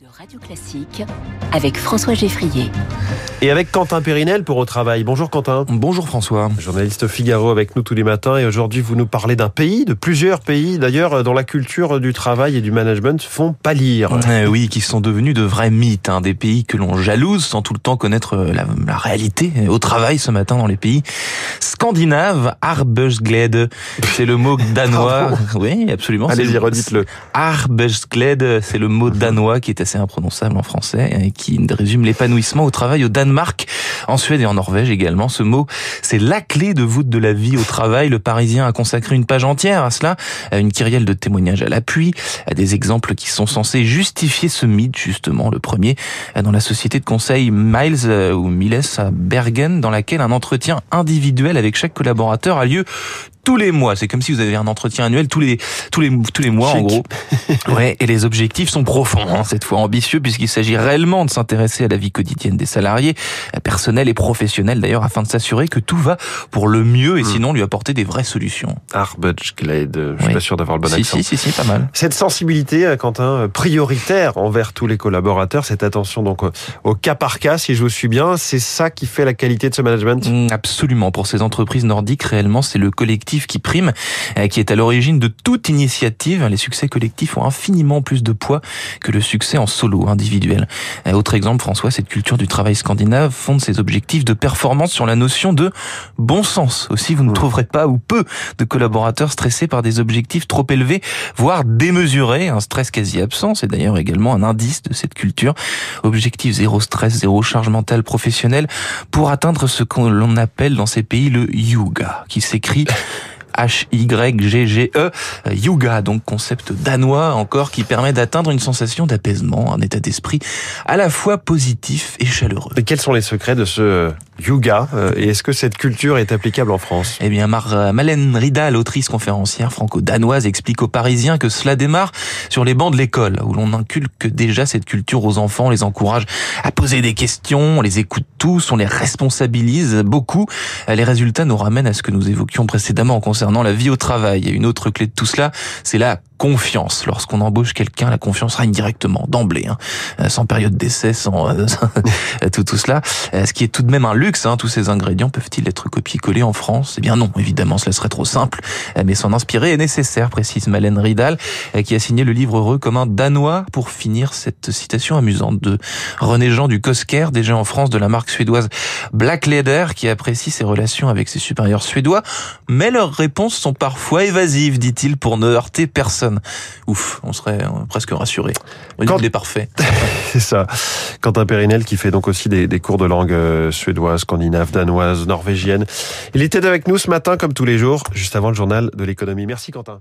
de Radio Classique avec François Geffrier. Et avec Quentin Périnel pour Au Travail. Bonjour Quentin. Bonjour François. Journaliste Figaro avec nous tous les matins et aujourd'hui vous nous parlez d'un pays, de plusieurs pays d'ailleurs dont la culture du travail et du management font pâlir. Euh, oui, qui sont devenus de vrais mythes, hein, des pays que l'on jalouse sans tout le temps connaître la, la, réalité au travail ce matin dans les pays scandinaves. Arbeidsglede, c'est le mot danois. oui, absolument. Allez-y, redites-le. Arbeidsglede, c'est le mot danois qui est assez imprononçable en français et qui résume l'épanouissement au travail au Danemark, en Suède et en Norvège également. Ce mot, c'est la clé de voûte de la vie au travail. Le Parisien a consacré une page entière à cela, à une kyrielle de témoignages à l'appui, à des exemples qui sont censés justifier ce mythe justement. Le premier, dans la société de conseil Miles euh, ou Miles à Bergen, dans laquelle un entretien individuel avec chaque collaborateur a lieu tous les mois. C'est comme si vous avez un entretien annuel tous les tous les tous les mois Chic. en gros. Ouais, et les objectifs sont profonds, hein, cette fois ambitieux puisqu'il s'agit réellement de s'intéresser à la vie quotidienne des salariés, personnels et professionnels d'ailleurs, afin de s'assurer que tout va pour le mieux et Mm. sinon lui apporter des vraies solutions. Arbeidsglade, je suis Oui. pas sûr d'avoir le bon si, accent. si si si pas mal. Cette sensibilité, euh, Quentin, euh, prioritaire envers tous les collaborateurs, cette attention donc au, au cas par cas, si je vous suis bien, c'est ça qui fait la qualité de ce management? Mm, Absolument. Pour ces entreprises nordiques, réellement, c'est le collectif qui prime, euh, qui est à l'origine de toute initiative. Les succès collectifs ont infiniment plus de poids que le succès en solo, individuel. Euh, Autre exemple, François, cette culture du travail scandinave fonde ses objectifs de performance sur la notion de bon sens. Aussi, vous ne trouverez pas ou peu de collaborateurs stressés par des objectifs trop élevés, voire démesurés. Un stress quasi absent, c'est d'ailleurs également un indice de cette culture. Objectif zéro stress, zéro charge mentale professionnelle pour atteindre ce que l'on appelle dans ces pays le yuga, qui s'écrit H-Y-G-G-E, Yuga, donc concept danois encore qui permet d'atteindre une sensation d'apaisement, un état d'esprit à la fois positif et chaleureux. Et quels sont les secrets de ce yoga euh, Et est-ce que cette culture est applicable en France? Eh bien, Mar euh, Malène Rida, l'autrice conférencière franco-danoise, explique aux Parisiens que cela démarre sur les bancs de l'école, où l'on inculque déjà cette culture aux enfants, les encourage à poser des questions, on les écoute tous, on les responsabilise beaucoup. Euh, Les résultats nous ramènent à ce que nous évoquions précédemment concernant la vie au travail. Et une autre clé de tout cela, c'est la confiance. Lorsqu'on embauche quelqu'un, la confiance règne directement, d'emblée, hein. Euh, sans période d'essai, sans euh, tout, tout cela. Euh, Ce qui est tout de même un luxe, hein. tous ces ingrédients peuvent-ils être copiés-collés en France? Eh bien non, évidemment, cela serait trop simple, Euh, mais s'en inspirer est nécessaire, précise Malène Ridal, qui a signé le livre heureux comme un danois pour finir cette citation amusante de René Jean du Kosker, déjà en France de la marque suédoise Black Leather, qui apprécie ses relations avec ses supérieurs suédois, mais leurs réponses sont parfois évasives, dit-il, pour ne heurter personne. Ouf, on serait euh, presque rassuré. Quand- Il est parfait. C'est ça. Quentin Périnel qui fait donc aussi des, des cours de langue euh, suédoise, scandinave, danoise, norvégienne. Il était avec nous ce matin comme tous les jours, juste avant le journal de l'économie. Merci Quentin.